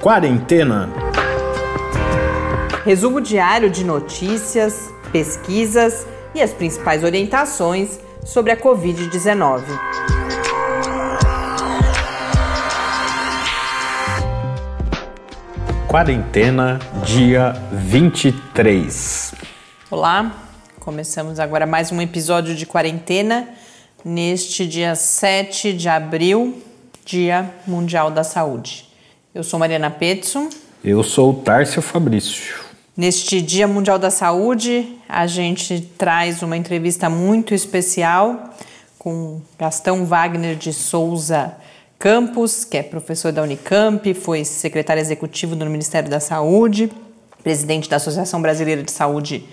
Quarentena. Resumo diário de notícias, pesquisas e as principais orientações sobre a Covid-19. Quarentena, dia 23. Olá, começamos agora mais um episódio de quarentena neste dia 7 de abril, Dia Mundial da Saúde. Eu sou Mariana Petson. Eu sou o Tárcio Fabrício. Neste Dia Mundial da Saúde, a gente traz uma entrevista muito especial com Gastão Wagner de Souza Campos, que é professor da Unicamp, foi secretário executivo do Ministério da Saúde, presidente da Associação Brasileira de Saúde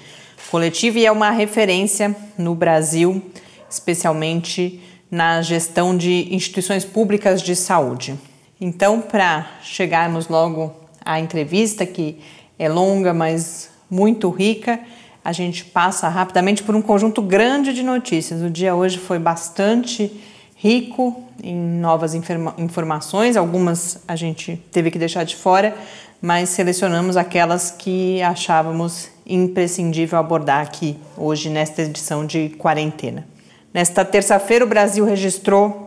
Coletiva e é uma referência no Brasil, especialmente na gestão de instituições públicas de saúde. Então, para chegarmos logo à entrevista, que é longa, mas muito rica, a gente passa rapidamente por um conjunto grande de notícias. O dia hoje foi bastante rico em novas informa informações, algumas a gente teve que deixar de fora, mas selecionamos aquelas que achávamos imprescindível abordar aqui hoje nesta edição de quarentena. Nesta terça-feira, o Brasil registrou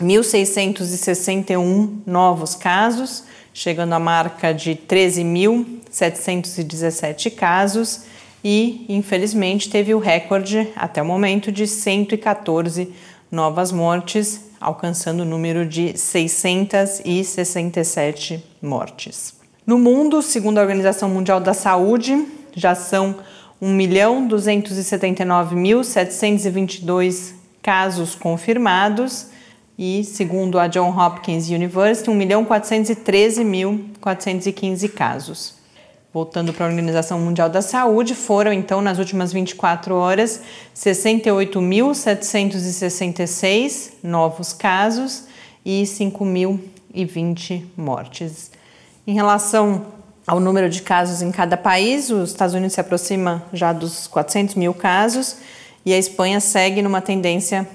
1.661 novos casos, chegando à marca de 13.717 casos e, infelizmente, teve o recorde até o momento de 114 novas mortes, alcançando o número de 667 mortes. No mundo, segundo a Organização Mundial da Saúde, já são 1.279.722 casos confirmados e, segundo a John Hopkins University, 1.413.415 casos. Voltando para a Organização Mundial da Saúde, foram então nas últimas 24 horas 68.766 novos casos e 5.020 mortes. Em relação ao número de casos em cada país, os Estados Unidos se aproxima já dos 400 mil casos e a Espanha segue numa tendência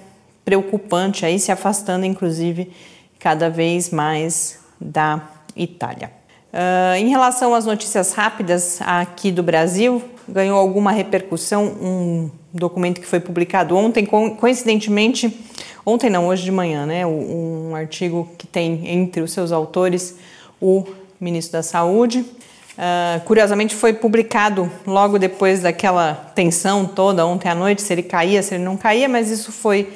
preocupante, aí se afastando inclusive cada vez mais da Itália. Uh, em relação às notícias rápidas aqui do Brasil, ganhou alguma repercussão um documento que foi publicado ontem, coincidentemente, ontem não, hoje de manhã, né? Um artigo que tem entre os seus autores o ministro da Saúde. Uh, curiosamente foi publicado logo depois daquela tensão toda ontem à noite, se ele caía, se ele não caía, mas isso foi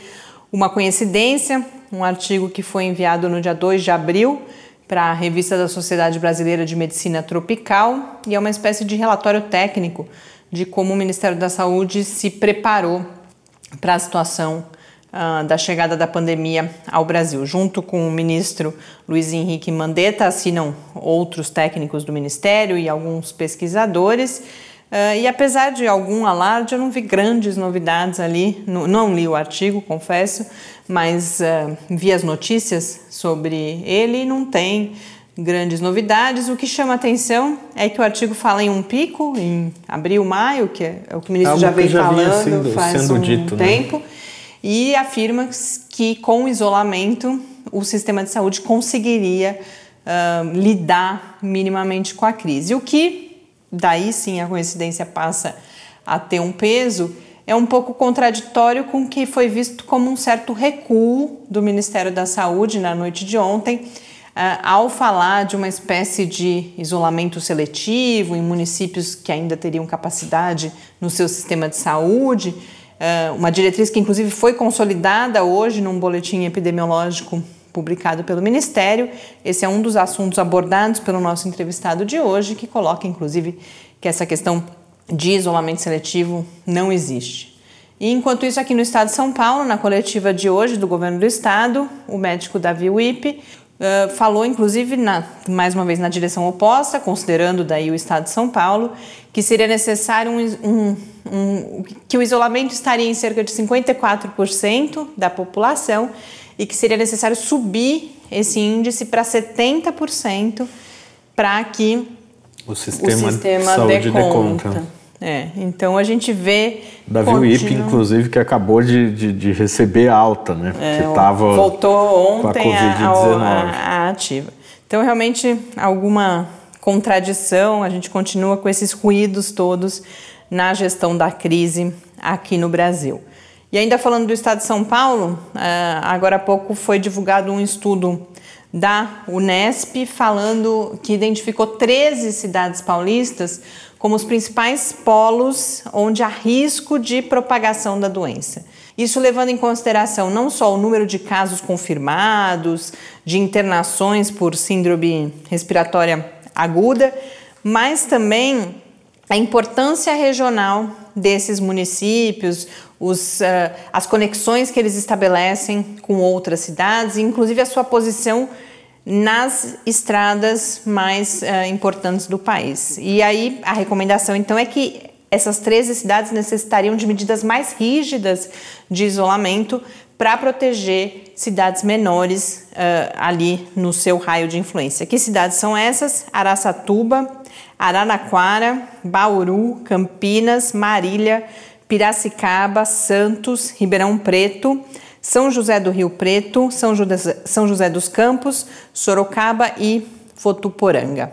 uma coincidência, um artigo que foi enviado no dia 2 de abril para a Revista da Sociedade Brasileira de Medicina Tropical e é uma espécie de relatório técnico de como o Ministério da Saúde se preparou para a situação uh, da chegada da pandemia ao Brasil. Junto com o ministro Luiz Henrique Mandetta, assinam outros técnicos do Ministério e alguns pesquisadores. Uh, e apesar de algum alarde, eu não vi grandes novidades ali. Não, não li o artigo, confesso, mas uh, vi as notícias sobre ele e não tem grandes novidades. O que chama atenção é que o artigo fala em um pico em abril, maio, que é, o que o ministro Algo já vem já falando sendo, faz sendo um dito, né? tempo, né? e afirma que com o isolamento o sistema de saúde conseguiria uh, lidar minimamente com a crise. O que daí sim a coincidência passa a ter um peso, é um pouco contraditório com o que foi visto como um certo recuo do Ministério da Saúde na noite de ontem, Uh, ao falar de uma espécie de isolamento seletivo em municípios que ainda teriam capacidade no seu sistema de saúde, uh, uma diretriz que inclusive foi consolidada hoje num boletim epidemiológico publicado pelo Ministério. Esse é um dos assuntos abordados pelo nosso entrevistado de hoje, que coloca, inclusive, que essa questão de isolamento seletivo não existe. E enquanto isso, aqui no estado de São Paulo, na coletiva de hoje do governo do estado, o médico Davi Wipe uh, falou, inclusive, na, mais uma vez na direção oposta, considerando daí o estado de São Paulo, que seria necessário um, um, um, que o isolamento estaria em cerca de 54% da população e que seria necessário subir esse índice para 70% para que o sistema, o sistema dê conta. Dê conta. É, então a gente vê. Davi continua... Wip, inclusive, que acabou de, de, de receber alta, né? É, que tava voltou ontem a, a, a ativa. Então, realmente, alguma contradição, a gente continua com esses ruídos todos na gestão da crise aqui no Brasil. E ainda falando do estado de São Paulo, é, agora há pouco foi divulgado um estudo da Unesp falando que identificou 13 cidades paulistas como os principais polos onde há risco de propagação da doença. Isso levando em consideração não só o número de casos confirmados, de internações por síndrome respiratória aguda, mas também a importância regional desses municípios, os, uh, as conexões que eles estabelecem com outras cidades, inclusive a sua posição nas estradas mais uh, importantes do país. E aí a recomendação então é que essas 13 cidades necessitariam de medidas mais rígidas de isolamento para proteger cidades menores uh, ali no seu raio de influência. Que cidades são essas? Araçatuba, Araraquara, Bauru, Campinas, Marília, Piracicaba, Santos, Ribeirão Preto, São José do Rio Preto, São José, São José dos Campos, Sorocaba e Votuporanga.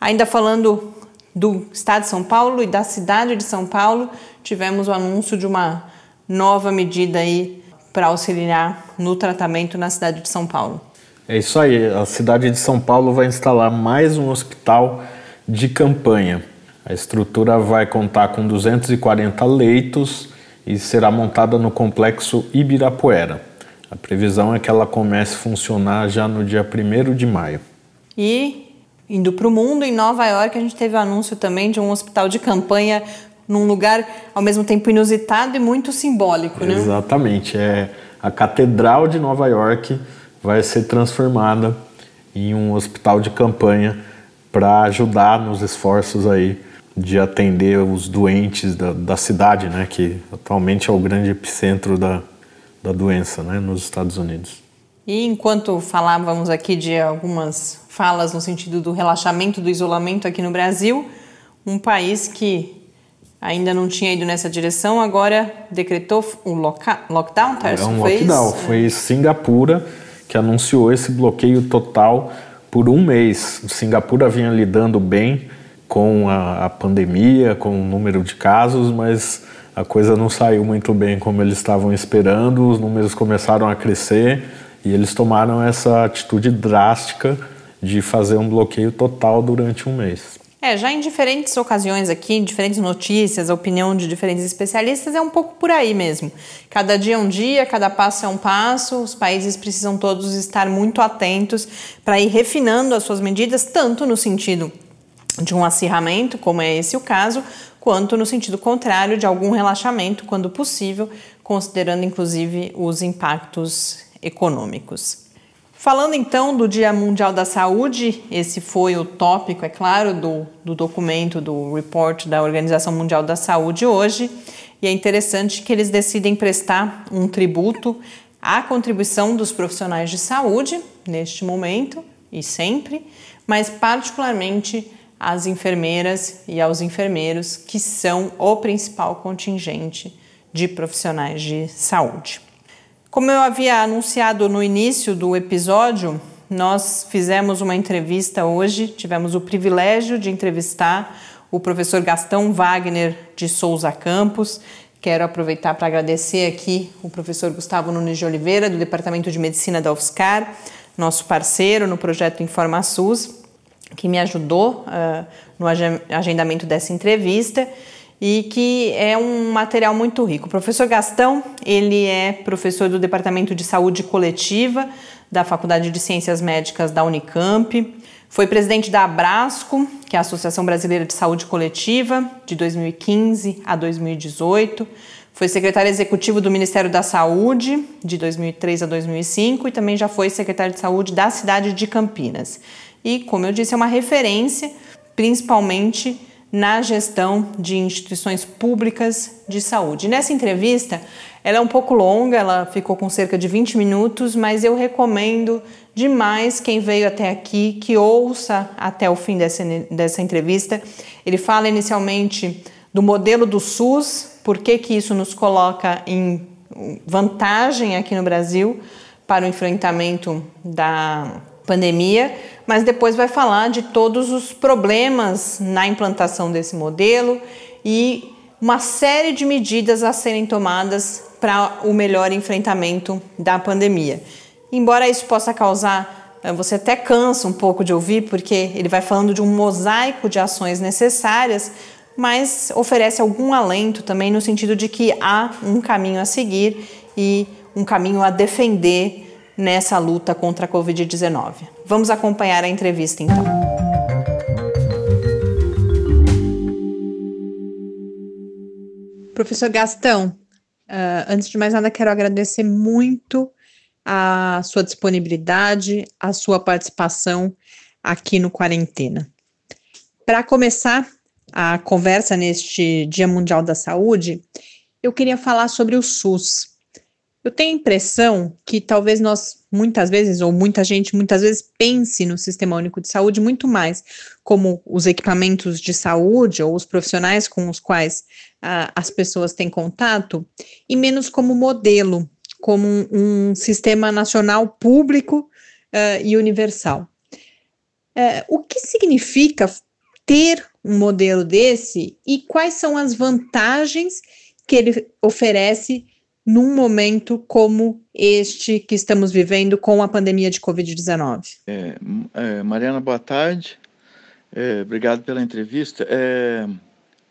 Ainda falando do estado de São Paulo e da cidade de São Paulo, tivemos o anúncio de uma nova medida aí para auxiliar no tratamento na cidade de São Paulo. É isso aí, a cidade de São Paulo vai instalar mais um hospital de campanha. A estrutura vai contar com 240 leitos e será montada no complexo Ibirapuera. A previsão é que ela comece a funcionar já no dia 1 de maio. E indo para o mundo, em Nova York, a gente teve o anúncio também de um hospital de campanha num lugar ao mesmo tempo inusitado e muito simbólico, né? Exatamente. É a Catedral de Nova York vai ser transformada em um hospital de campanha para ajudar nos esforços aí de atender os doentes da, da, cidade, né, que atualmente é o grande epicentro da, da doença, né, nos Estados Unidos. E enquanto falávamos aqui de algumas falas no sentido do relaxamento do isolamento aqui no Brasil, um país que ainda não tinha ido nessa direção, agora decretou um lockdown, Tarso? É um lockdown. Foi Singapura que anunciou esse bloqueio total por um mês. Singapura vinha lidando bem com a, a pandemia, com o número de casos, mas a coisa não saiu muito bem como eles estavam esperando, os números começaram a crescer e eles tomaram essa atitude drástica de fazer um bloqueio total durante um mês. É, já em diferentes ocasiões aqui, diferentes notícias, a opinião de diferentes especialistas é um pouco por aí mesmo. Cada dia é um dia, cada passo é um passo, os países precisam todos estar muito atentos para ir refinando as suas medidas, tanto no sentido de um acirramento, como é esse o caso, quanto no sentido contrário de algum relaxamento, quando possível, considerando inclusive os impactos econômicos. Falando então do Dia Mundial da Saúde, esse foi o tópico, é claro, do, do documento, do report da Organização Mundial da Saúde hoje, e é interessante que eles decidem prestar um tributo à contribuição dos profissionais de saúde neste momento e sempre, mas particularmente às enfermeiras e aos enfermeiros, que são o principal contingente de profissionais de saúde. Como eu havia anunciado no início do episódio, nós fizemos uma entrevista hoje, tivemos o privilégio de entrevistar o professor Gastão Wagner de Souza Campos. Quero aproveitar para agradecer aqui o professor Gustavo Nunes de Oliveira, do Departamento de Medicina da UFSCar, nosso parceiro no projeto InformaSUS, que me ajudou uh, no agendamento dessa entrevista e que é um material muito rico. O professor Gastão, ele é professor do Departamento de Saúde Coletiva da Faculdade de Ciências Médicas da Unicamp, foi presidente da Abrasco, que é a Associação Brasileira de Saúde Coletiva, de 2015 a 2018. Foi secretário executivo do Ministério da Saúde, de 2003 a 2005, e também já foi secretário de Saúde da cidade de Campinas. E, como eu disse, é uma referência, principalmente na gestão de instituições públicas de saúde. Nessa entrevista, ela é um pouco longa, ela ficou com cerca de 20 minutos, mas eu recomendo demais quem veio até aqui que ouça até o fim dessa, dessa entrevista. Ele fala inicialmente do modelo do SUS, por que, que isso nos coloca em vantagem aqui no Brasil para o enfrentamento da pandemia, mas depois vai falar de todos os problemas na implantação desse modelo e uma série de medidas a serem tomadas para o melhor enfrentamento da pandemia. Embora isso possa causar, eh, você até cansa um pouco de ouvir, porque ele vai falando de um mosaico de ações necessárias, mas oferece algum alento também no sentido de que há um caminho a seguir e um caminho a defender nessa luta contra a Covid-19. Vamos acompanhar a entrevista então. Professor Gastão, uh, antes de mais nada, quero agradecer muito a sua disponibilidade, a sua participação aqui no Quarentena. Para começar a conversa neste Dia Mundial da Saúde, eu queria falar sobre o SUS. Eu tenho a impressão que talvez nós, muitas vezes, ou muita gente, muitas vezes, pense no Sistema Único de Saúde muito mais como os equipamentos de saúde ou os profissionais com os quais as pessoas têm contato, e menos como modelo, como um, um sistema nacional público uh, e universal. Uh, o que significa ter um modelo desse e quais são as vantagens que ele oferece num momento como este que estamos vivendo com a pandemia de Covid-19? É, é, Mariana, boa tarde. É, obrigado pela entrevista. É,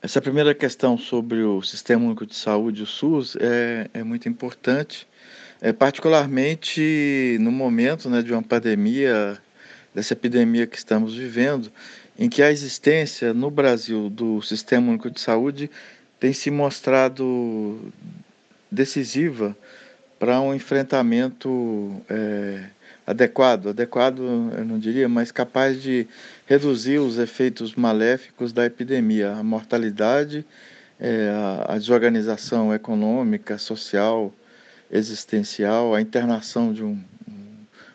essa primeira questão sobre o Sistema Único de Saúde, o SUS, é, é muito importante, é, particularmente no momento né, de uma pandemia, dessa epidemia que estamos vivendo, em que a existência no Brasil do Sistema Único de Saúde tem se mostrado decisiva para um enfrentamento é, adequado, adequado eu não diria, mas capaz de reduzir os efeitos maléficos da epidemia, a mortalidade, é, a, a desorganização econômica, social, existencial, a internação de um,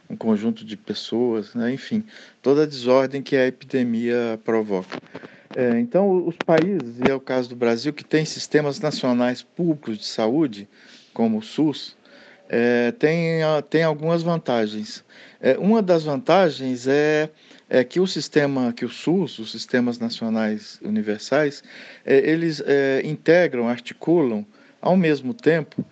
um conjunto de pessoas, né? enfim, toda a desordem que a epidemia provoca. É, então, os países, e é o caso do Brasil, que tem sistemas nacionais públicos de saúde, como o SUS, é, tem, tem algumas vantagens. É, uma das vantagens é, é que o sistema, que o SUS, os sistemas nacionais universais, é, eles é, integram, articulam, ao mesmo tempo,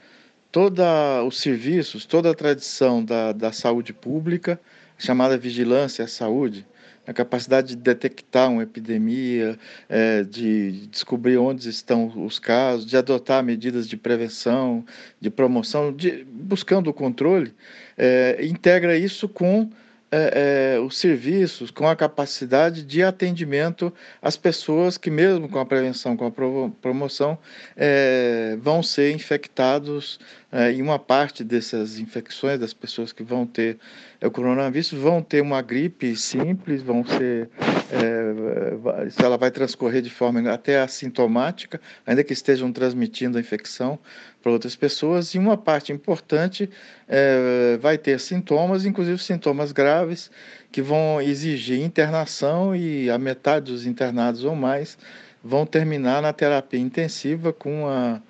todos os serviços, toda a tradição da, da saúde pública, chamada vigilância à saúde, a capacidade de detectar uma epidemia, é, de descobrir onde estão os casos, de adotar medidas de prevenção, de promoção, de, buscando o controle, é, integra isso com é, é, os serviços com a capacidade de atendimento às pessoas que, mesmo com a prevenção, com a promoção, é, vão ser infectados. É, e uma parte dessas infecções, das pessoas que vão ter o coronavírus, vão ter uma gripe simples, vão ser. É, ela vai transcorrer de forma até assintomática, ainda que estejam transmitindo a infecção para outras pessoas, e uma parte importante é, vai ter sintomas, inclusive sintomas graves, que vão exigir internação, e a metade dos internados ou mais vão terminar na terapia intensiva com a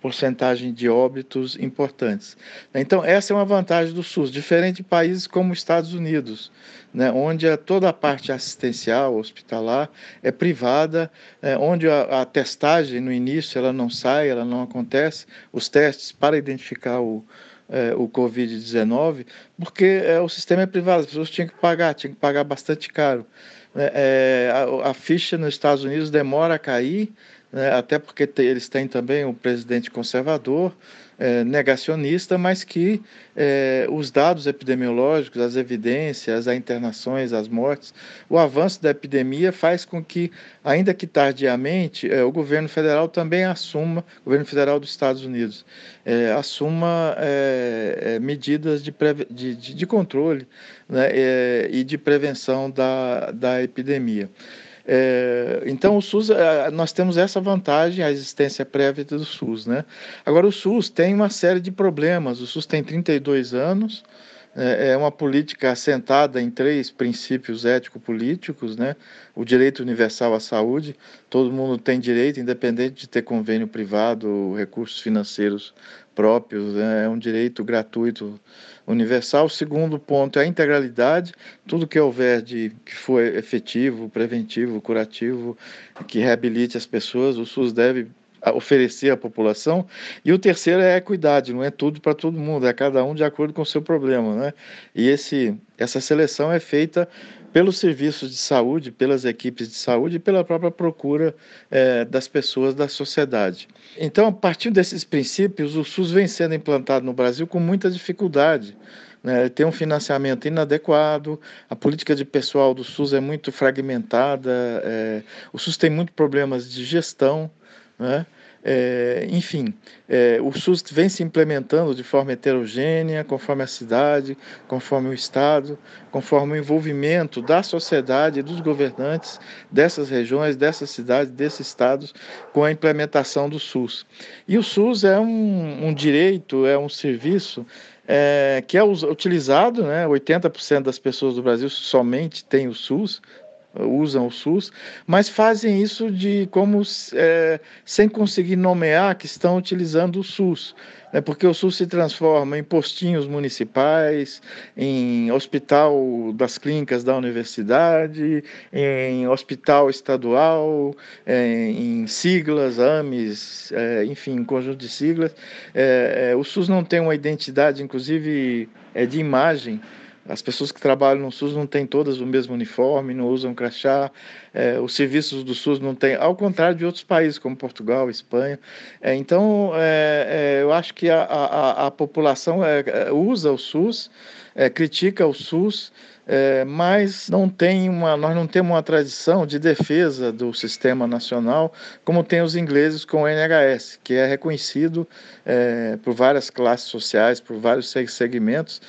porcentagem de óbitos importantes. Então, essa é uma vantagem do SUS, diferente de países como os Estados Unidos, né, onde a, toda a parte assistencial, hospitalar, é privada, é, onde a, a, testagem no início ela não sai, ela não acontece, os testes para identificar o, é, o Covid-19, porque é, o sistema é privado, as pessoas tinham que pagar, tinham que pagar bastante caro. É, é a, a ficha nos Estados Unidos demora a cair, né, até porque eles têm também um presidente conservador, é, negacionista, mas que é, os dados epidemiológicos, as evidências, as internações, as mortes, o avanço da epidemia faz com que, ainda que tardiamente, é, o governo federal também assuma, o governo federal dos Estados Unidos, é, assuma é, é, medidas de, de, de, controle né, e de prevenção da, da epidemia. É, então, o SUS, é, nós temos essa vantagem, a existência prévia do SUS. Né? Agora, o SUS tem uma série de problemas. O SUS tem 32 anos, é, é uma política assentada em três princípios ético-políticos, né? O direito universal à saúde, todo mundo tem direito, independente de ter convênio privado, recursos financeiros próprios, né? é um direito gratuito universal. O segundo ponto é a integralidade, tudo que houver de que for efetivo, preventivo, curativo, que reabilite as pessoas, o SUS deve oferecer à população. E o terceiro é a equidade, não é tudo para todo mundo, é cada um de acordo com o seu problema. Né? E esse, essa seleção é feita pelos serviços de saúde, pelas equipes de saúde e pela própria procura é, das pessoas da sociedade. Então, a partir desses princípios, o SUS vem sendo implantado no Brasil com muita dificuldade. Né? Tem um financiamento inadequado, a política de pessoal do SUS é muito fragmentada, é, o SUS tem muitos problemas de gestão. Né? É, enfim, é, o SUS vem se implementando de forma heterogênea, conforme a cidade, conforme o Estado, conforme o envolvimento da sociedade e dos governantes dessas regiões, dessas cidades, desses estados, com a implementação do SUS. E o SUS é um, um direito, é um serviço é, que é utilizado, né? 80% das pessoas do Brasil somente têm o SUS, usam o SUS, mas fazem isso de como é, sem conseguir nomear que estão utilizando o SUS, né, porque o SUS se transforma em postinhos municipais, em hospital das clínicas da universidade, em hospital estadual, é, em siglas, AMES, é, enfim, um conjunto de siglas. É, o SUS não tem uma identidade, inclusive, de imagem as pessoas que trabalham no SUS não têm todas o mesmo uniforme, não usam crachá, é, os serviços do SUS não têm, ao contrário de outros países como Portugal, Espanha. É, então, é, é eu acho que a, a, a população é, é, usa o SUS, critica o SUS, é, mas não tem uma, nós não temos uma tradição de defesa do sistema nacional como tem os ingleses com o NHS, que é reconhecido é, por várias classes sociais, por vários segmentos,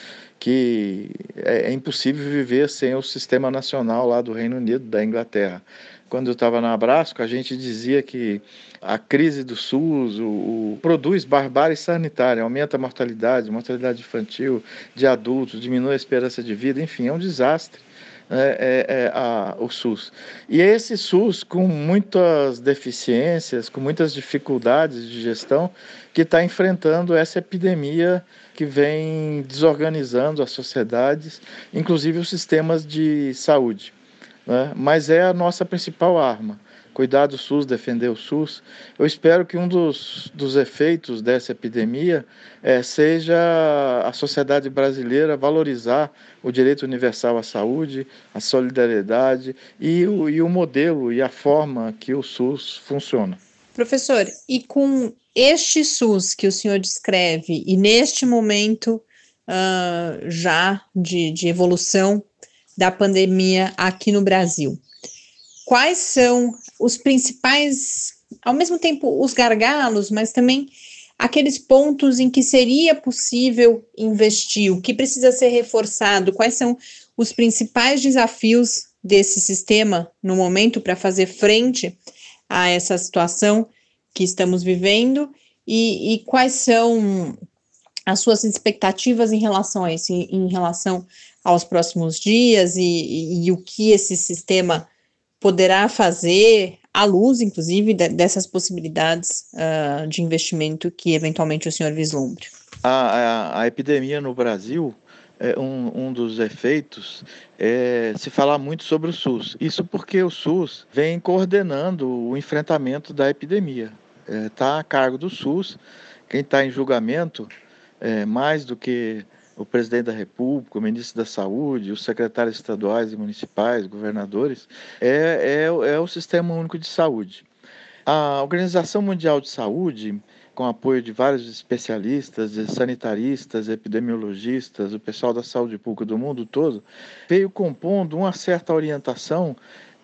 que é, é, impossível viver sem o sistema nacional lá do Reino Unido, da Inglaterra. Quando eu estava na Abrasco, a gente dizia que a crise do SUS o, o, produz barbárie sanitária, aumenta a mortalidade, mortalidade infantil, de adultos, diminui a esperança de vida, enfim, é um desastre. É, é, é, a, o SUS. E esse SUS, com muitas deficiências, com muitas dificuldades de gestão, que está enfrentando essa epidemia que vem desorganizando as sociedades, inclusive os sistemas de saúde. Né? Mas é a nossa principal arma. Cuidar do SUS, defender o SUS. Eu espero que um dos, dos efeitos dessa epidemia é, seja a sociedade brasileira valorizar o direito universal à saúde, a solidariedade e o, e o modelo e a forma que o SUS funciona. Professor, e com este SUS que o senhor descreve, e neste momento uh, já de, de evolução da pandemia aqui no Brasil, quais são os principais, ao mesmo tempo, os gargalos, mas também aqueles pontos em que seria possível investir, o que precisa ser reforçado, quais são os principais desafios desse sistema no momento para fazer frente a essa situação que estamos vivendo e, e quais são as suas expectativas em relação a isso, em, relação aos próximos dias e, e, e, o que esse sistema poderá fazer à luz, inclusive, de, dessas possibilidades uh, de investimento que eventualmente o senhor vislumbre. A, a, a epidemia no Brasil é, um, um, dos efeitos é se falar muito sobre o SUS. Isso porque o SUS vem coordenando o enfrentamento da epidemia. Está é, tá a cargo do SUS. Quem está em julgamento, é, mais do que o presidente da República, o ministro da Saúde, os secretários estaduais e municipais, governadores, é, é, é o Sistema Único de Saúde. A Organização Mundial de Saúde com apoio de vários especialistas, sanitaristas, epidemiologistas, o pessoal da saúde pública do mundo todo, veio compondo uma certa orientação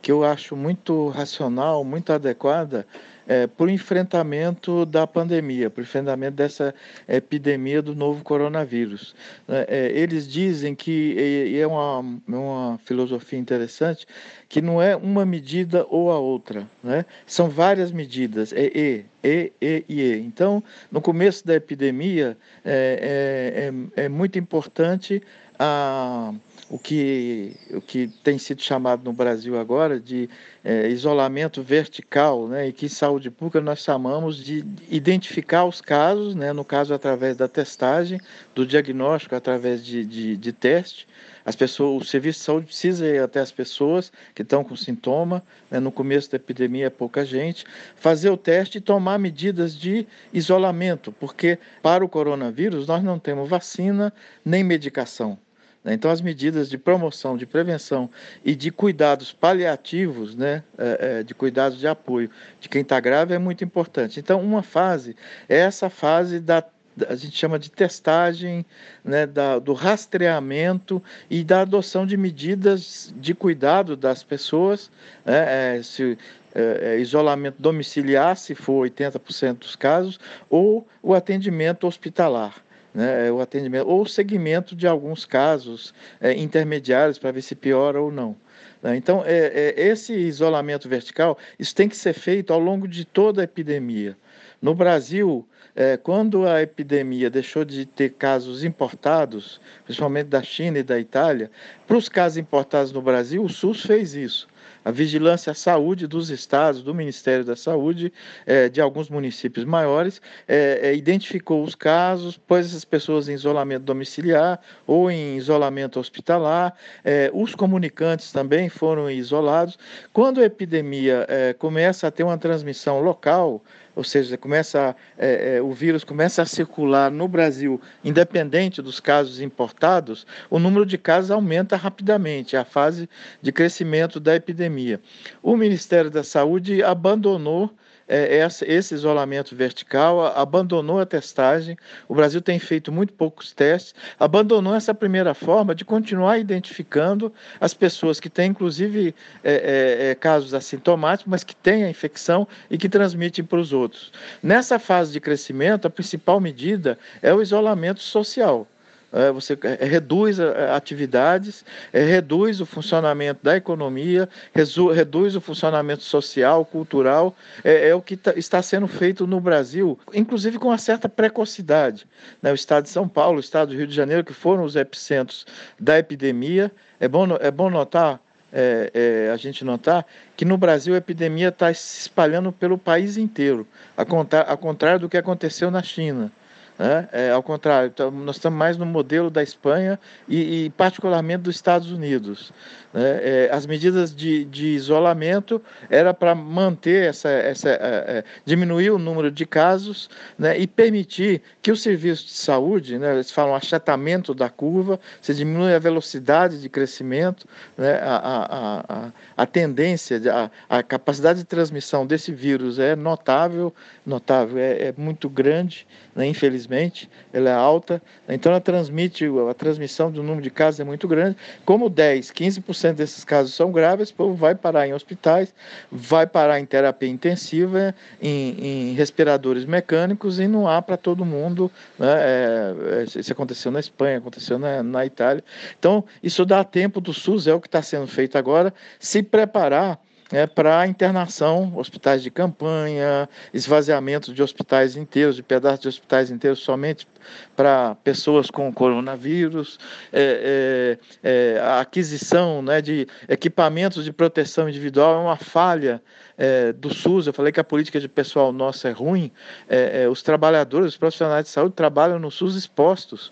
que eu acho muito racional, muito adequada é, para o enfrentamento da pandemia, para o enfrentamento dessa epidemia do novo coronavírus. É, é eles dizem que, e é uma, uma filosofia interessante, que não é uma medida ou a outra, né? são várias medidas, é E, E, E e E. Então, no começo da epidemia, é, é, é, é muito importante a o que, o que tem sido chamado no Brasil agora de é, isolamento vertical, né, e que em saúde pública nós chamamos de identificar os casos, né, no caso através da testagem, do diagnóstico através de, de, de teste. As pessoas, o serviço de saúde precisa ir até as pessoas que estão com sintoma, né, no começo da epidemia é pouca gente, fazer o teste e tomar medidas de isolamento, porque para o coronavírus nós não temos vacina nem medicação. Né? Então, as medidas de promoção, de prevenção e de cuidados paliativos, né, é, é, de cuidados de apoio de quem está grave é muito importante. Então, uma fase é essa fase da a gente chama de testagem, né, da, do rastreamento e da adoção de medidas de cuidado das pessoas, né, é, se, é, é isolamento domiciliar, se for 80% dos casos, ou o atendimento hospitalar né, é o atendimento, ou o segmento de alguns casos é, intermediários para ver se piora ou não. Né. Então, é, é, esse isolamento vertical, isso tem que ser feito ao longo de toda a epidemia. No Brasil, é, quando a epidemia deixou de ter casos importados, principalmente da China e da Itália, para os casos importados no Brasil, o SUS fez isso a vigilância à saúde dos estados, do Ministério da Saúde, é, de alguns municípios maiores, é, é, identificou os casos, pôs essas pessoas em isolamento domiciliar ou em isolamento hospitalar, é, os comunicantes também foram isolados. Quando a epidemia é, começa a ter uma transmissão local, ou seja, começa é, é, o vírus começa a circular no Brasil, independente dos casos importados, o número de casos aumenta rapidamente, é a fase de crescimento da epidemia. O Ministério da Saúde abandonou é, esse isolamento vertical, abandonou a testagem. O Brasil tem feito muito poucos testes, abandonou essa primeira forma de continuar identificando as pessoas que têm, inclusive, é, é, é casos assintomáticos, mas que têm a infecção e que transmitem para os outros. Nessa fase de crescimento, a principal medida é o isolamento social. É, você é, reduz atividades, é, reduz o funcionamento da economia, reduz o funcionamento social, cultural. É, é o que tá, está sendo feito no Brasil, inclusive com uma certa precocidade. Né? O estado de São Paulo, o estado do Rio de Janeiro, que foram os epicentros da epidemia, é bom, é bom notar é, é, a gente notar que no Brasil a epidemia está se espalhando pelo país inteiro, ao contrário do que aconteceu na China. Né? É, ao contrário, então, nós estamos mais no modelo da Espanha e, e particularmente dos Estados Unidos. Né? É, as medidas de, de isolamento era para manter essa, essa é, é, diminuir o número de casos né? e permitir que o serviço de saúde, né? eles falam achatamento da curva, se diminui a velocidade de crescimento, né? a, a, a, a tendência, a, a capacidade de transmissão desse vírus é notável, notável, é, é muito grande, né? infelizmente, ela é alta, então ela transmite, a transmissão do número de casos é muito grande, como 10, 15% 90% desses casos são graves, o povo vai parar em hospitais, vai parar em terapia intensiva, em, em respiradores mecânicos e não há para todo mundo. Né? É, é, isso aconteceu na Espanha, aconteceu na, na Itália. Então, isso dá tempo do SUS, é o que está sendo feito agora, se preparar é, para internação, hospitais de campanha, esvaziamento de hospitais inteiros, de pedaços de hospitais inteiros somente para pessoas com coronavírus, é, é, é, a aquisição né, de equipamentos de proteção individual é uma falha é, do SUS. Eu falei que a política de pessoal nossa é ruim. É, os trabalhadores, os profissionais de saúde trabalham no SUS expostos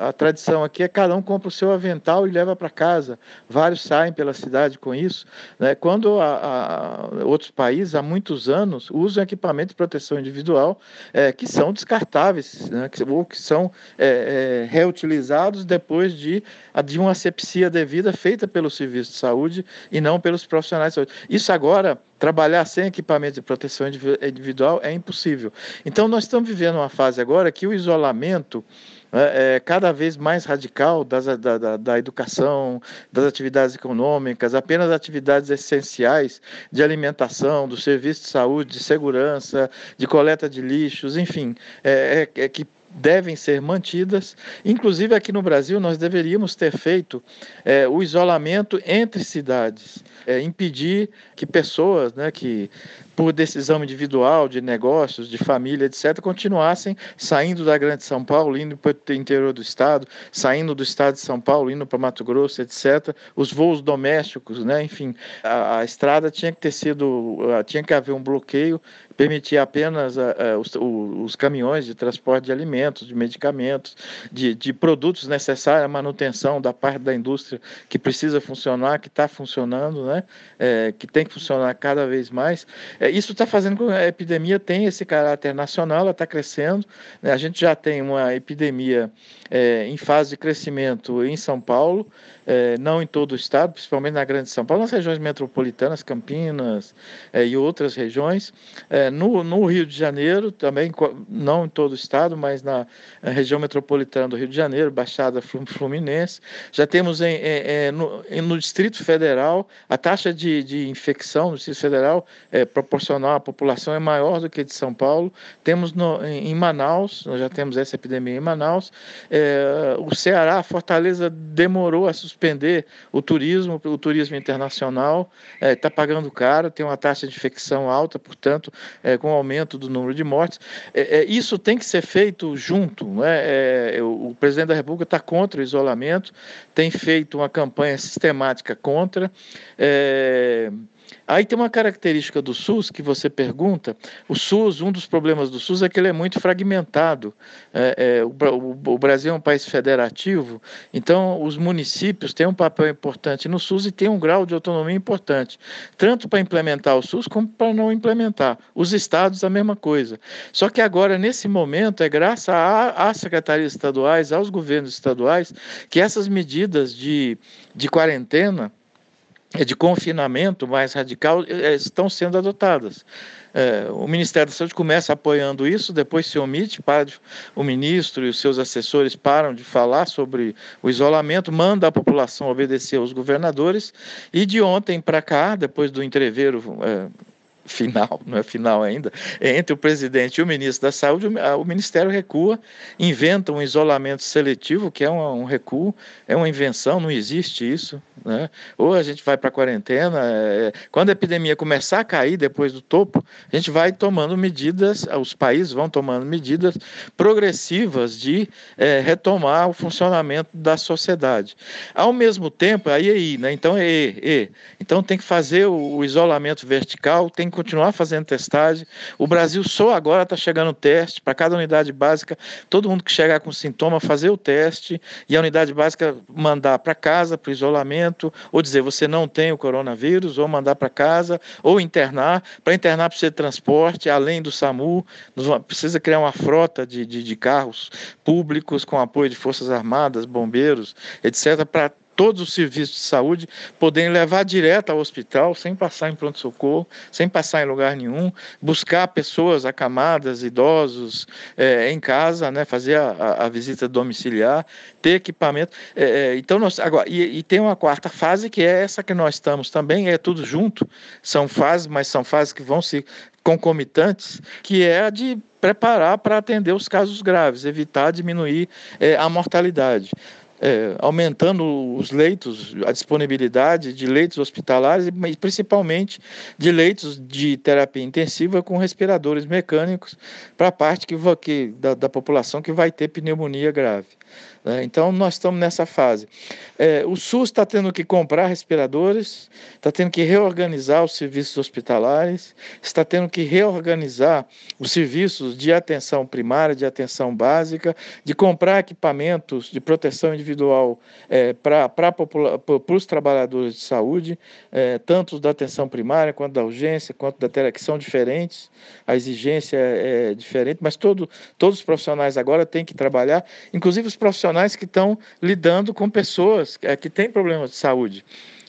a tradição aqui é cada um compra o seu avental e leva para casa. Vários saem pela cidade com isso. Né? Quando a, a, outros países, há muitos anos, usam equipamentos de proteção individual é, que são descartáveis, né? que, ou que são é, é, reutilizados depois de, de uma asepsia devida feita pelo serviço de saúde e não pelos profissionais de saúde. Isso agora trabalhar sem equipamento de proteção individual é impossível. Então, nós estamos vivendo uma fase agora que o isolamento é, é cada vez mais radical das, da, da, da, educação, das atividades econômicas, apenas atividades essenciais de alimentação, do serviço de saúde, de segurança, de coleta de lixos, enfim, é, é, é que devem ser mantidas. Inclusive, aqui no Brasil, nós deveríamos ter feito é, o isolamento entre cidades, é, impedir que pessoas né, que por decisão individual, de negócios, de família, etc., continuassem saindo da Grande São Paulo, indo para o interior do estado, saindo do estado de São Paulo, indo para Mato Grosso, etc., os voos domésticos, né? enfim, a, a estrada tinha que ter sido, tinha que haver um bloqueio permitir apenas uh, uh, os, os, caminhões de transporte de alimentos, de medicamentos, de, de, produtos necessários à manutenção da parte da indústria que precisa funcionar, que está funcionando, né? É, que tem que funcionar cada vez mais. É, isso está fazendo com que a epidemia tenha esse caráter nacional, ela está crescendo. Né? A gente já tem uma epidemia é, em fase de crescimento em São Paulo, é, não em todo o estado, principalmente na Grande São Paulo, nas regiões metropolitanas, Campinas é, e outras regiões. É, no, no, Rio de Janeiro, também, não em todo o estado, mas na região metropolitana do Rio de Janeiro, Baixada Fluminense. Já temos em, em, no, no, Distrito Federal, a taxa de, de infecção no Distrito Federal é, proporcional à população é maior do que de São Paulo. Temos no, em Manaus, nós já temos essa epidemia em Manaus. É, o Ceará, Fortaleza, demorou a suspender o turismo, o turismo internacional, está é, tá pagando caro, tem uma taxa de infecção alta, portanto, é, com o aumento do número de mortes. É, é, isso tem que ser feito junto. Né? o, o presidente da República está contra o isolamento, tem feito uma campanha sistemática contra. Aí tem uma característica do SUS que você pergunta. O SUS, um dos problemas do SUS é que ele é muito fragmentado. É, é, o, o, o, Brasil é um país federativo, então os municípios têm um papel importante no SUS e têm um grau de autonomia importante, tanto para implementar o SUS como para não implementar. Os estados, a mesma coisa. Só que agora, nesse momento, é graças às secretarias estaduais, aos governos estaduais, que essas medidas de, de quarentena de confinamento mais radical é, estão sendo adotadas. É, o Ministério da Saúde começa apoiando isso, depois se omite, para o ministro e os seus assessores param de falar sobre o isolamento, manda a população obedecer aos governadores, e de ontem para cá, depois do entreveiro é, final, não é final ainda, é entre o presidente e o ministro da Saúde, o Ministério recua, inventa um isolamento seletivo, que é um, um recuo, é uma invenção, não existe isso. Né? Ou a gente vai para a quarentena, é, quando a epidemia começar a cair depois do topo, a gente vai tomando medidas, os países vão tomando medidas progressivas de é, retomar o funcionamento da sociedade. Ao mesmo tempo, aí, aí né? então é, é, então tem que fazer o, o isolamento vertical, tem que continuar fazendo testagem. O Brasil só agora está chegando o teste para cada unidade básica, todo mundo que chegar com sintoma fazer o teste e a unidade básica mandar para casa, para o isolamento, ou dizer você não tem o coronavírus, ou mandar para casa, ou internar. Para internar precisa de transporte, além do SAMU, precisa criar uma frota de, de, de carros públicos com apoio de Forças Armadas, bombeiros, etc., para todos os serviços de saúde poderem levar direto ao hospital, sem passar em pronto-socorro, sem passar em lugar nenhum, buscar pessoas acamadas, idosos é, em casa, né, fazer a, a, visita domiciliar, ter equipamento. É, então, nós, agora, e, e, tem uma quarta fase que é essa que nós estamos também, é tudo junto, são fases, mas são fases que vão se concomitantes, que é a de preparar para atender os casos graves, evitar diminuir é, a mortalidade é, aumentando os leitos, a disponibilidade de leitos hospitalares, mas principalmente de leitos de terapia intensiva com respiradores mecânicos para a parte que, que da, da população que vai ter pneumonia grave. Né? Então, nós estamos nessa fase. É, o SUS está tendo que comprar respiradores, está tendo que reorganizar os serviços hospitalares, está tendo que reorganizar os serviços de atenção primária, de atenção básica, de comprar equipamentos de proteção individual é, para os trabalhadores de saúde, é, tanto da atenção primária, quanto da urgência, quanto da terapia, que são diferentes, a exigência é, é diferente, mas todo, todos os profissionais agora têm que trabalhar, inclusive os profissionais que estão lidando com pessoas é, que têm problemas de saúde.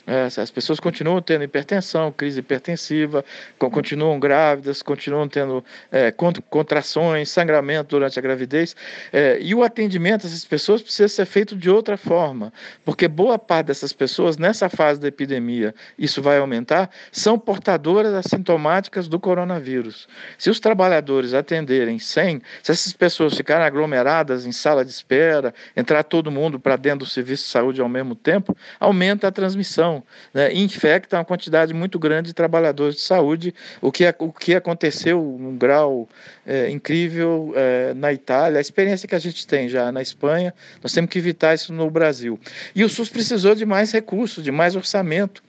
É, as pessoas continuam tendo hipertensão, crise hipertensiva, continuam grávidas, continuam tendo é, contrações, sangramento durante a gravidez. É, e o atendimento dessas pessoas precisa ser feito de outra forma, porque boa parte dessas pessoas, nessa fase da epidemia, isso vai aumentar, são portadoras assintomáticas do coronavírus. Se os trabalhadores atenderem sem, se essas pessoas ficarem aglomeradas em sala de espera, entrar todo mundo para dentro do serviço de saúde ao mesmo tempo, aumenta a transmissão. Né, infecta uma quantidade muito grande de trabalhadores de saúde, o que, o que aconteceu num grau é, incrível é, na Itália, a experiência que a gente tem já na Espanha, nós temos que evitar isso no Brasil. E o SUS precisou de mais recursos, de mais orçamento.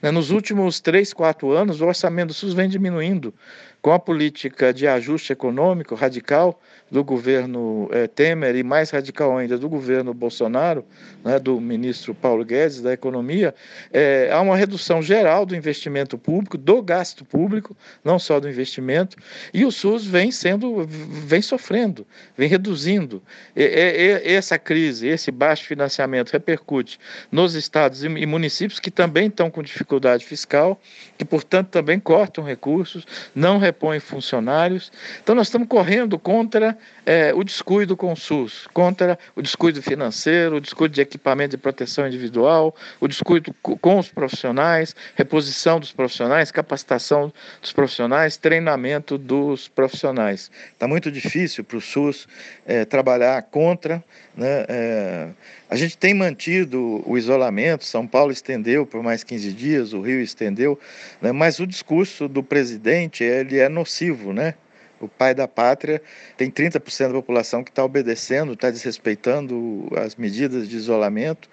Né. Nos últimos três, quatro anos, o orçamento do SUS vem diminuindo com a política de ajuste econômico radical do governo eh, Temer e mais radical ainda do governo Bolsonaro, né, do ministro Paulo Guedes da Economia, eh, há uma redução geral do investimento público, do gasto público, não só do investimento, e o SUS vem sendo, vem sofrendo, vem reduzindo. E, e, essa crise, esse baixo financiamento repercute nos estados e municípios que também estão com dificuldade fiscal, que portanto também cortam recursos, não repõem funcionários. Então nós estamos correndo contra é, o descuido com o SUS, contra o descuido financeiro, o descuido de equipamento de proteção individual, o descuido com os profissionais, reposição dos profissionais, capacitação dos profissionais, treinamento dos profissionais. Está muito difícil para o SUS é, trabalhar contra. Né, é, a gente tem mantido o isolamento, São Paulo estendeu por mais 15 dias, o Rio estendeu, né, mas o discurso do presidente ele é nocivo, né? o pai da pátria, tem 30% da população que está obedecendo, está desrespeitando as medidas de isolamento,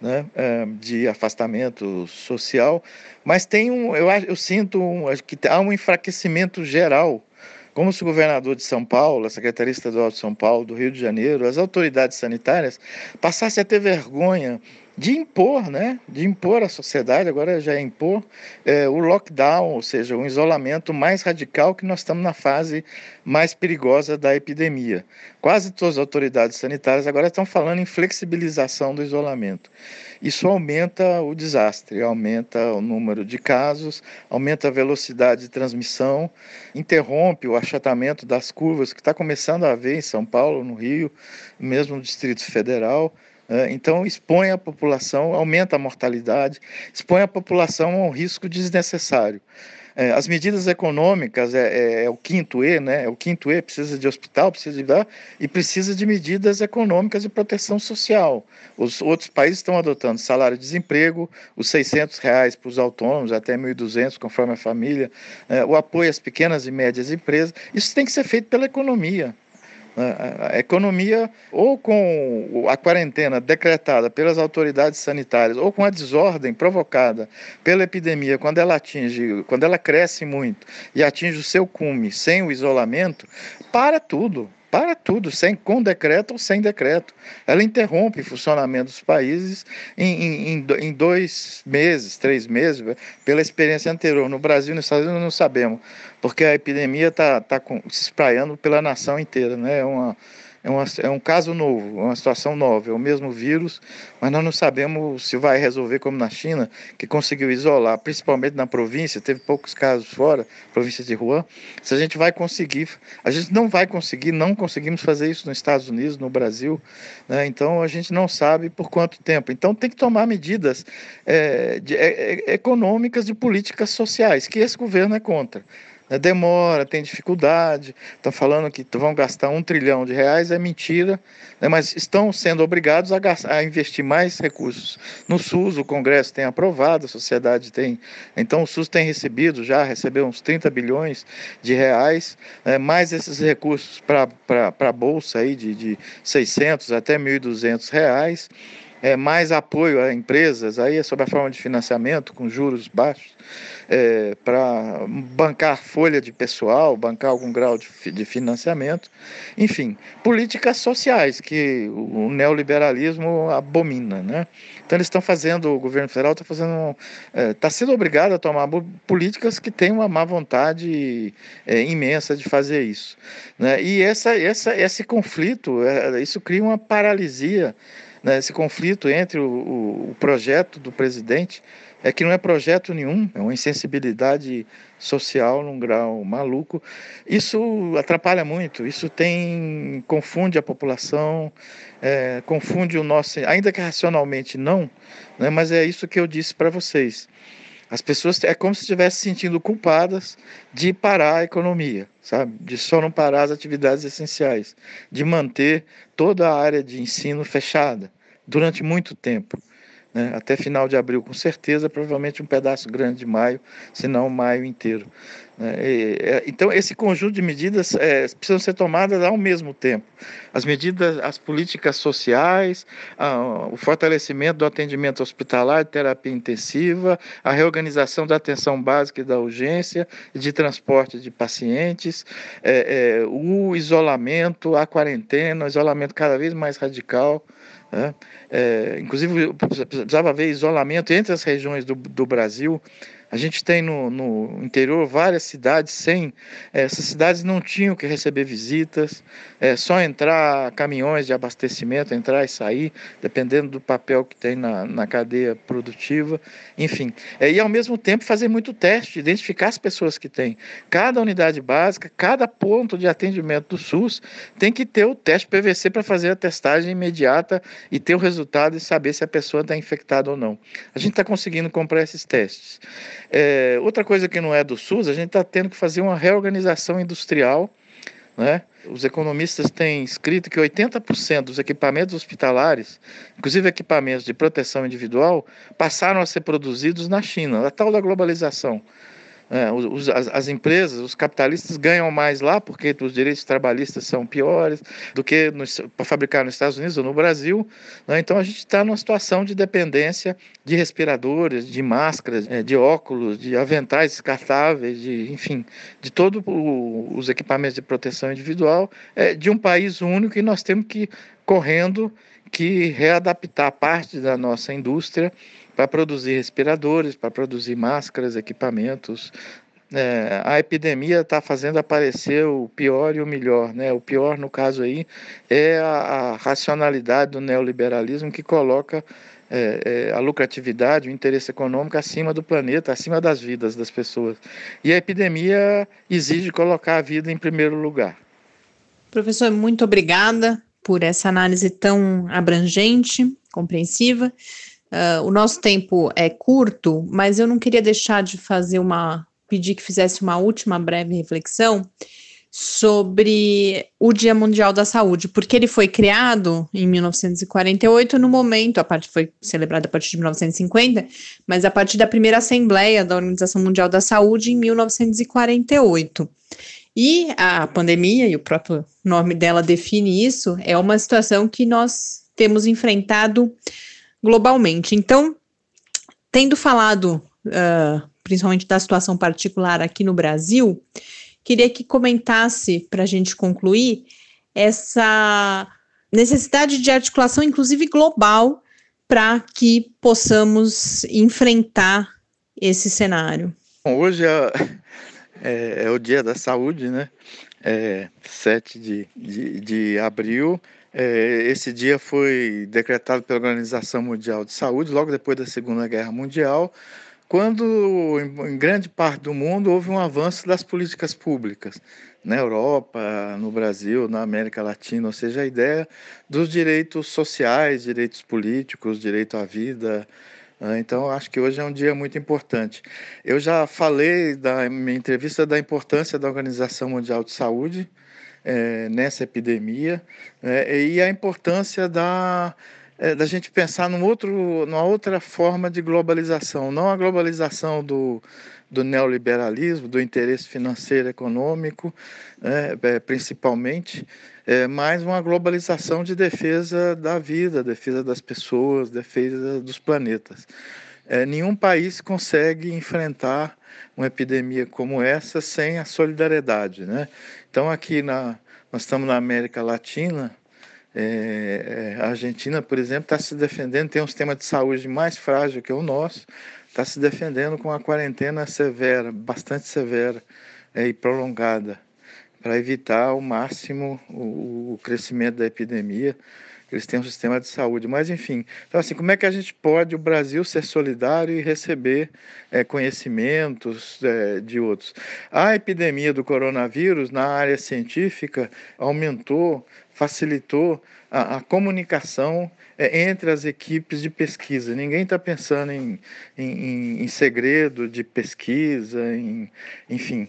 né, é, de afastamento social, mas tem um, eu, eu sinto um, que há um enfraquecimento geral como se o governador de São Paulo, a Secretaria Estadual de São Paulo, do Rio de Janeiro, as autoridades sanitárias passassem a ter vergonha de impor, né, de impor à sociedade, agora já é impor é, o lockdown, ou seja, um isolamento mais radical que nós estamos na fase mais perigosa da epidemia. Quase todas as autoridades sanitárias agora estão falando em flexibilização do isolamento. Isso aumenta o desastre, aumenta o número de casos, aumenta a velocidade de transmissão, interrompe o achatamento das curvas que está começando a haver em São Paulo, no Rio, mesmo no Distrito Federal. É, então, expõe a população, aumenta a mortalidade, expõe a população a um risco desnecessário. É, as medidas econômicas é, é, é, o quinto E, né? É o quinto E precisa de hospital, precisa de e precisa de medidas econômicas de proteção social. Os outros países estão adotando salário-desemprego, os 600 reais para os autônomos, até 1.200 conforme a família, é, o apoio às pequenas e médias empresas. Isso tem que ser feito pela economia. A economia, ou com a quarentena decretada pelas autoridades sanitárias, ou com a desordem provocada pela epidemia, quando ela atinge, quando ela cresce muito e atinge o seu cume sem o isolamento, para tudo para tudo, sem, com decreto ou sem decreto. Ela interrompe o funcionamento dos países em, em, em dois meses, três meses, pela experiência anterior. No Brasil e nos Estados Unidos não sabemos, porque a epidemia está tá, tá se espraiando pela nação inteira. Né? É uma, é, uma, é um caso novo, uma situação nova, é o mesmo vírus, mas nós não sabemos se vai resolver como na China, que conseguiu isolar, principalmente na província, teve poucos casos fora, província de Wuhan, se a gente vai conseguir, a gente não vai conseguir, não conseguimos fazer isso nos Estados Unidos, no Brasil, né? então a gente não sabe por quanto tempo. Então tem que tomar medidas é, de, é, é econômicas e políticas sociais, que esse governo é contra. Né, demora, tem dificuldade, estão falando que vão gastar um trilhão de reais, é mentira, né? mas estão sendo obrigados a, gastar, a, investir mais recursos no SUS, o Congresso tem aprovado, a sociedade tem, então o SUS tem recebido, já recebeu uns 30 bilhões de reais, né? mais esses recursos para a Bolsa aí de, de 600 até 1.200 reais, é, mais apoio a empresas, aí é sob a forma de financiamento, com juros baixos, é, para bancar folha de pessoal, bancar algum grau de, de, financiamento, enfim, políticas sociais que o neoliberalismo abomina, né? Então eles estão fazendo, o governo federal está fazendo, está é, sendo obrigado a tomar políticas que têm uma má vontade é, imensa de fazer isso, né? E essa, essa, esse conflito, é, isso cria uma paralisia né, esse conflito entre o, o, projeto do presidente é que não é projeto nenhum, é uma insensibilidade social num grau maluco. Isso atrapalha muito, isso tem confunde a população, é, confunde o nosso, ainda que racionalmente não, né, mas é isso que eu disse para vocês. As pessoas é como se estivessem se sentindo culpadas de parar a economia, sabe? De só não parar as atividades essenciais, de manter toda a área de ensino fechada durante muito tempo. Né? até final de abril, com certeza, provavelmente um pedaço grande de maio, se não maio inteiro. Né? É, então, esse conjunto de medidas é, precisam ser tomadas ao mesmo tempo. As medidas, as políticas sociais, a, o fortalecimento do atendimento hospitalar, terapia intensiva, a reorganização da atenção básica e da urgência, de transporte de pacientes, é, é, o isolamento, a quarentena, o isolamento cada vez mais radical. Né? É, inclusive, precisava haver isolamento entre as regiões do, do Brasil. A gente tem no, no interior várias cidades sem. Eh, essas cidades não tinham que receber visitas, é só entrar caminhões de abastecimento, entrar e sair, dependendo do papel que tem na, na cadeia produtiva. Enfim. É, e ao mesmo tempo fazer muito teste, identificar as pessoas que têm. Cada unidade básica, cada ponto de atendimento do SUS tem que ter o teste PVC para fazer a testagem imediata e ter o resultado e saber se a pessoa está infectada ou não. A gente está conseguindo comprar esses testes. É, outra coisa que não é do SUS, a gente está tendo que fazer uma reorganização industrial. Né? Os economistas têm escrito que 80% dos equipamentos hospitalares, inclusive equipamentos de proteção individual, passaram a ser produzidos na China, a tal da globalização. É, os, as, as, empresas, os capitalistas ganham mais lá porque os direitos trabalhistas são piores do que para fabricar nos Estados Unidos ou no Brasil. Né? Então a gente está numa situação de dependência de respiradores, de máscaras, é, de óculos, de aventais descartáveis, de, enfim, de todos os equipamentos de proteção individual é, de um país único e nós temos que correndo que readaptar parte da nossa indústria para produzir respiradores, para produzir máscaras, equipamentos. É, a epidemia está fazendo aparecer o pior e o melhor. Né? O pior, no caso aí, é a, a racionalidade do neoliberalismo que coloca é, é, a lucratividade, o interesse econômico acima do planeta, acima das vidas das pessoas. E a epidemia exige colocar a vida em primeiro lugar. Professor, muito obrigada por essa análise tão abrangente, compreensiva. Uh, o nosso tempo é curto, mas eu não queria deixar de fazer uma pedir que fizesse uma última breve reflexão sobre o Dia Mundial da Saúde, porque ele foi criado em 1948, no momento, a parte foi celebrada a partir de 1950, mas a partir da primeira assembleia da Organização Mundial da Saúde em 1948. E a pandemia, e o próprio nome dela define isso, é uma situação que nós temos enfrentado globalmente. Então, tendo falado uh, principalmente da situação particular aqui no Brasil, queria que comentasse, para a gente concluir, essa necessidade de articulação, inclusive global, para que possamos enfrentar esse cenário. Bom, hoje é, é, é, o Dia da Saúde, né? É 7 de, de, de abril. É, esse dia foi decretado pela Organização Mundial de Saúde, logo depois da Segunda Guerra Mundial, quando em grande parte do mundo houve um avanço das políticas públicas, na Europa, no Brasil, na América Latina, ou seja, a ideia dos direitos sociais, direitos políticos, direito à vida. Né? Então, acho que hoje é um dia muito importante. Eu já falei da minha entrevista da importância da Organização Mundial de Saúde, é, nessa epidemia é, e a importância da, é, da gente pensar num outro, numa outra forma de globalização, não a globalização do, do neoliberalismo, do interesse financeiro econômico, né, é, principalmente, é, mas uma globalização de defesa da vida, defesa das pessoas, defesa dos planetas. É, nenhum país consegue enfrentar uma epidemia como essa sem a solidariedade, né? Então aqui na nós estamos na América Latina, é, é a Argentina, por exemplo, está se defendendo, tem um sistema de saúde mais frágil que o nosso, está se defendendo com uma quarentena severa, bastante severa é, e prolongada, para evitar ao máximo o, o crescimento da epidemia eles têm um sistema de saúde. Mas, enfim, então, assim, como é que a gente pode, o Brasil, ser solidário e receber é, conhecimentos é, de outros? A epidemia do coronavírus, na área científica, aumentou, facilitou a, a comunicação é, entre as equipes de pesquisa. Ninguém está pensando em, em, em, segredo de pesquisa, em, enfim,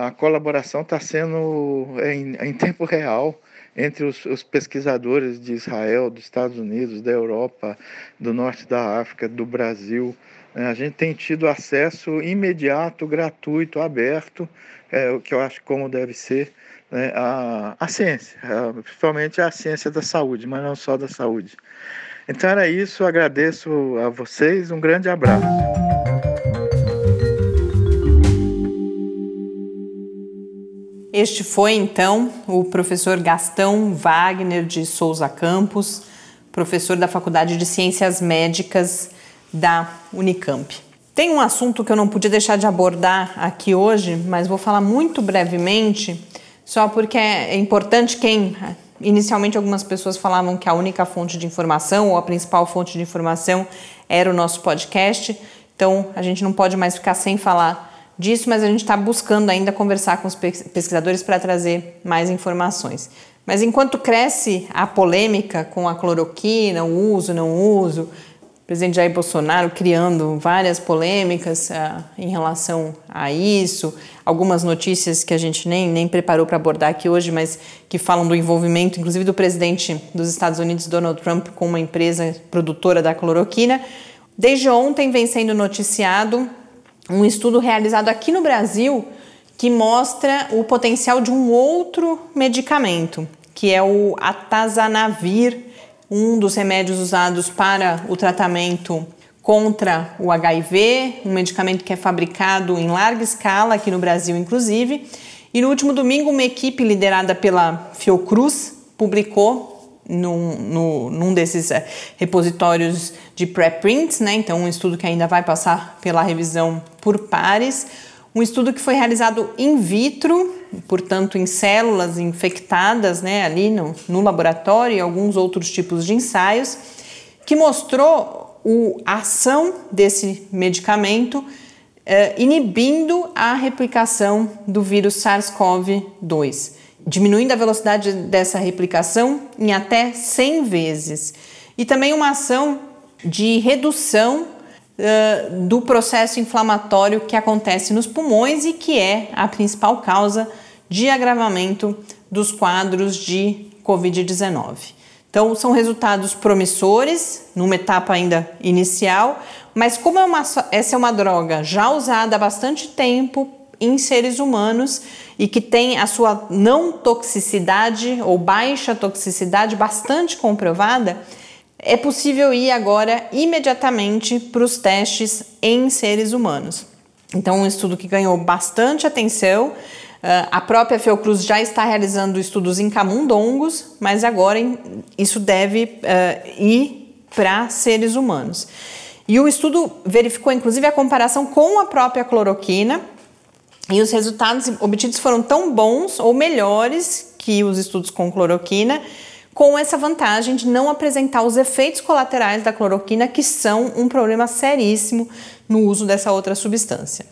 a colaboração está sendo em tempo real entre os, os, pesquisadores de Israel, dos Estados Unidos, da Europa, do norte da África, do Brasil. É, a gente tem tido acesso imediato, gratuito, aberto, é, o que eu acho como deve ser né, a, a ciência, a, principalmente a ciência da saúde, mas não só da saúde. Então era isso, agradeço a vocês, um grande abraço. Este foi então o professor Gastão Wagner de Souza Campos, professor da Faculdade de Ciências Médicas da Unicamp. Tem um assunto que eu não podia deixar de abordar aqui hoje, mas vou falar muito brevemente, só porque é importante quem inicialmente algumas pessoas falavam que a única fonte de informação ou a principal fonte de informação era o nosso podcast. Então a gente não pode mais ficar sem falar disso, mas a gente está buscando ainda conversar com os pesquisadores para trazer mais informações. Mas enquanto cresce a polêmica com a cloroquina, o uso, não uso, o presidente Jair Bolsonaro criando várias polêmicas uh, em relação a isso, algumas notícias que a gente nem, nem preparou para abordar aqui hoje, mas que falam do envolvimento, inclusive do presidente dos Estados Unidos, Donald Trump, com uma empresa produtora da cloroquina. Desde ontem vem sendo noticiado um estudo realizado aqui no Brasil que mostra o potencial de um outro medicamento, que é o atazanavir, um dos remédios usados para o tratamento contra o HIV, um medicamento que é fabricado em larga escala aqui no Brasil, inclusive. E no último domingo, uma equipe liderada pela Fiocruz publicou num, no, num desses eh, repositórios de preprints, né? então um estudo que ainda vai passar pela revisão por pares, um estudo que foi realizado in vitro, portanto em células infectadas né, ali no, no laboratório e alguns outros tipos de ensaios, que mostrou o, a ação desse medicamento eh, inibindo a replicação do vírus SARS-CoV-2 diminuindo a velocidade dessa replicação em até 100 vezes. E também uma ação de redução uh, do processo inflamatório que acontece nos pulmões e que é a principal causa de agravamento dos quadros de Covid-19. Então, são resultados promissores, numa etapa ainda inicial, mas como é uma, essa é uma droga já usada há bastante tempo em seres humanos e que tem a sua não toxicidade ou baixa toxicidade bastante comprovada, é possível ir agora imediatamente para os testes em seres humanos. Então, um estudo que ganhou bastante atenção. Uh, a própria Fiocruz já está realizando estudos em camundongos, mas agora isso deve uh, ir para seres humanos. E o estudo verificou inclusive a comparação com a própria cloroquina e os resultados obtidos foram tão bons ou melhores que os estudos com cloroquina, com essa vantagem de não apresentar os efeitos colaterais da cloroquina, que são um problema seríssimo no uso dessa outra substância.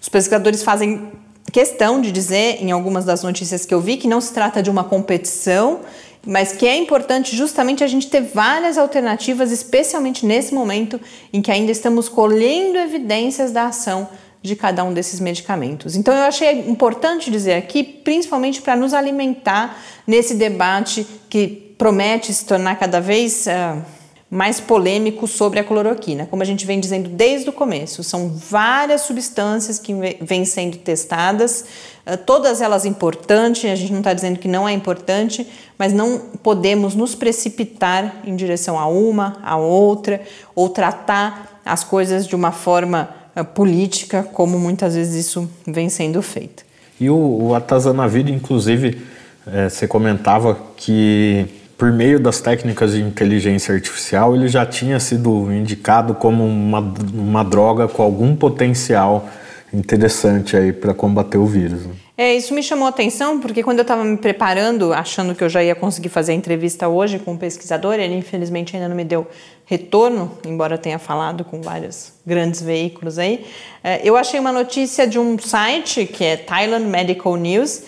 Os pesquisadores fazem questão de dizer, em algumas das notícias que eu vi, que não se trata de uma competição, mas que é importante justamente a gente ter várias alternativas, especialmente nesse momento em que ainda estamos colhendo evidências da ação de cada um desses medicamentos. Então eu achei importante dizer aqui, principalmente para nos alimentar nesse debate que promete se tornar cada vez uh, mais polêmico sobre a cloroquina. Como a gente vem dizendo desde o começo, são várias substâncias que vêm sendo testadas, uh, todas elas importantes, a gente não está dizendo que não é importante, mas não podemos nos precipitar em direção a uma, a outra, ou tratar as coisas de uma forma política, como muitas vezes isso vem sendo feito. E o, o Atazanavir, inclusive, é, você comentava que por meio das técnicas de inteligência artificial ele já tinha sido indicado como uma, uma droga com algum potencial interessante aí para combater o vírus. Né? É, isso me chamou a atenção porque quando eu estava me preparando, achando que eu já ia conseguir fazer a entrevista hoje com o um pesquisador, ele infelizmente ainda não me deu retorno, embora tenha falado com vários grandes veículos aí. É, eu achei uma notícia de um site que é Thailand Medical News,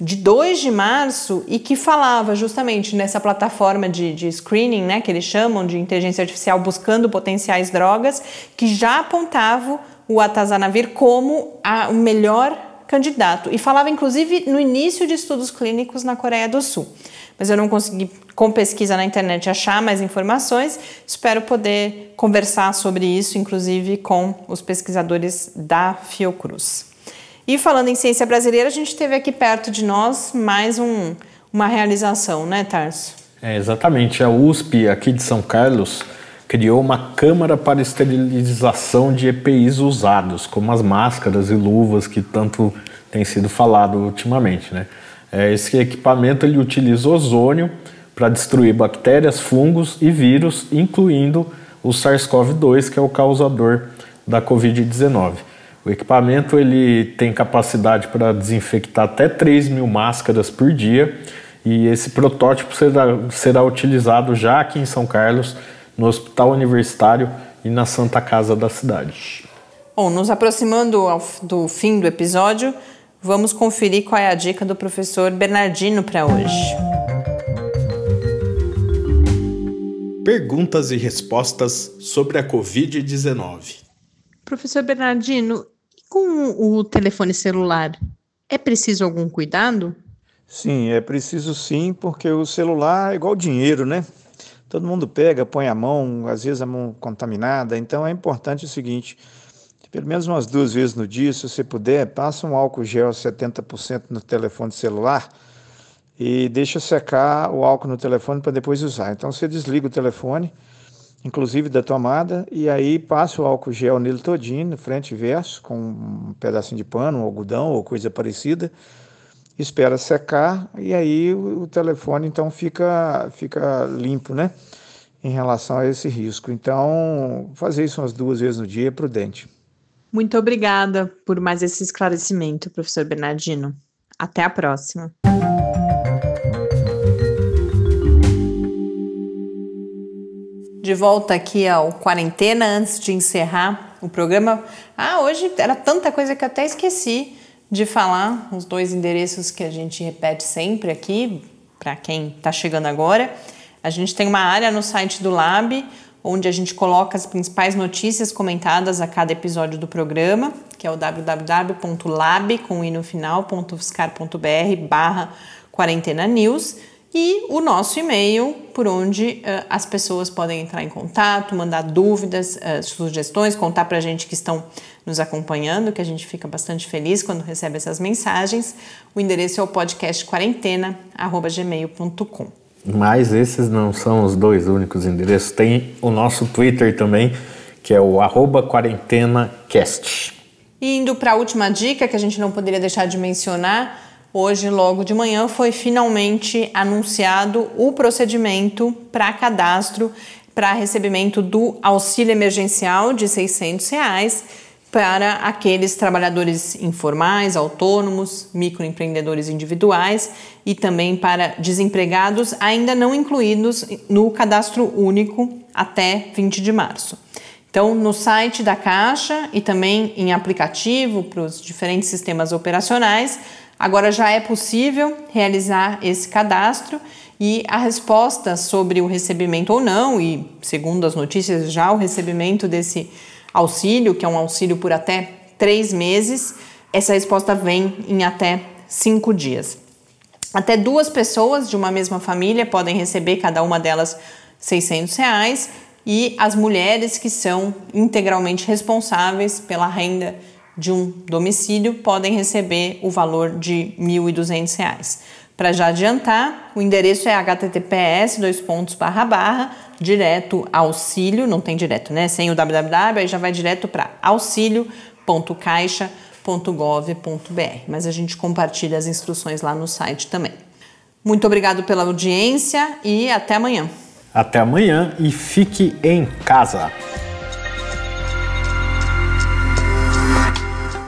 de 2 de março, e que falava justamente nessa plataforma de, de screening, né, que eles chamam de inteligência artificial buscando potenciais drogas, que já apontavam o atazanavir como a, o melhor candidato e falava inclusive no início de estudos clínicos na Coreia do Sul. mas eu não consegui, com pesquisa na internet, achar mais informações. Espero poder conversar sobre isso, inclusive com os pesquisadores da Fiocruz. E falando em ciência brasileira, a gente teve aqui perto de nós mais um, uma realização, né, Tarso? É, exatamente. A USP, aqui de São Carlos, criou uma câmara para esterilização de EPIs usados, como as máscaras e luvas que tanto tem sido falado ultimamente. Né? É, esse equipamento ele utiliza ozônio para destruir bactérias, fungos e vírus, incluindo o SARS-CoV-2, que é o causador da Covid-19. O equipamento ele tem capacidade para desinfectar até 3 mil máscaras por dia e esse protótipo será, será utilizado já aqui em São Carlos, no Hospital Universitário e na Santa Casa da cidade. Bom, nos aproximando do fim do episódio, vamos conferir qual é a dica do professor Bernardino para hoje. Perguntas e respostas sobre a Covid-19. Professor Bernardino, com o telefone celular, é preciso algum cuidado? Sim, é preciso sim, porque o celular é igual dinheiro, né? Todo mundo pega, põe a mão, às vezes a mão contaminada. Então é importante o seguinte: pelo menos umas duas vezes no dia, se você puder, passa um álcool gel 70% no telefone celular e deixa secar o álcool no telefone para depois usar. Então você desliga o telefone, inclusive da tomada, e aí passa o álcool gel nele todinho, frente e verso, com um pedacinho de pano, um algodão ou coisa parecida espera secar e aí o, telefone então fica, fica limpo, né? Em relação a esse risco. Então, fazer isso umas duas vezes no dia é prudente. Muito obrigada por mais esse esclarecimento, professor Bernardino. Até a próxima. De volta aqui ao Quarentena, antes de encerrar o programa. Ah, hoje era tanta coisa que eu até esqueci de falar os dois endereços que a gente repete sempre aqui, para quem está chegando agora. A gente tem uma área no site do Lab, onde a gente coloca as principais notícias comentadas a cada episódio do programa, que é o www.lab, com i no final, barra quarentena news e o nosso e-mail, por onde uh, as pessoas podem entrar em contato, mandar dúvidas, uh, sugestões, contar para a gente que estão nos acompanhando, que a gente fica bastante feliz quando recebe essas mensagens. O endereço é o podcastquarentena@gmail.com. Mas esses não são os dois únicos endereços. Tem o nosso Twitter também, que é o quarentenacast. E indo para a última dica que a gente não poderia deixar de mencionar, Hoje, logo de manhã, foi finalmente anunciado o procedimento para cadastro para recebimento do auxílio emergencial de 600 reais para aqueles trabalhadores informais, autônomos, microempreendedores individuais e também para desempregados ainda não incluídos no cadastro único até 20 de março. Então, no site da Caixa e também em aplicativo para os diferentes sistemas operacionais, Agora já é possível realizar esse cadastro e a resposta sobre o recebimento ou não, e segundo as notícias, já o recebimento desse auxílio, que é um auxílio por até três meses, essa resposta vem em até cinco dias. Até duas pessoas de uma mesma família podem receber, cada uma delas, 600 reais, e as mulheres que são integralmente responsáveis pela renda de um domicílio podem receber o valor de R$ 1.200. Para já adiantar, o endereço é https dois pontos barra barra direto auxílio, não tem direto, né? Sem o www, aí já vai direto para auxílio.caixa.gov.br. Mas a gente compartilha as instruções lá no site também. Muito obrigado pela audiência e até amanhã. Até amanhã e fique em casa.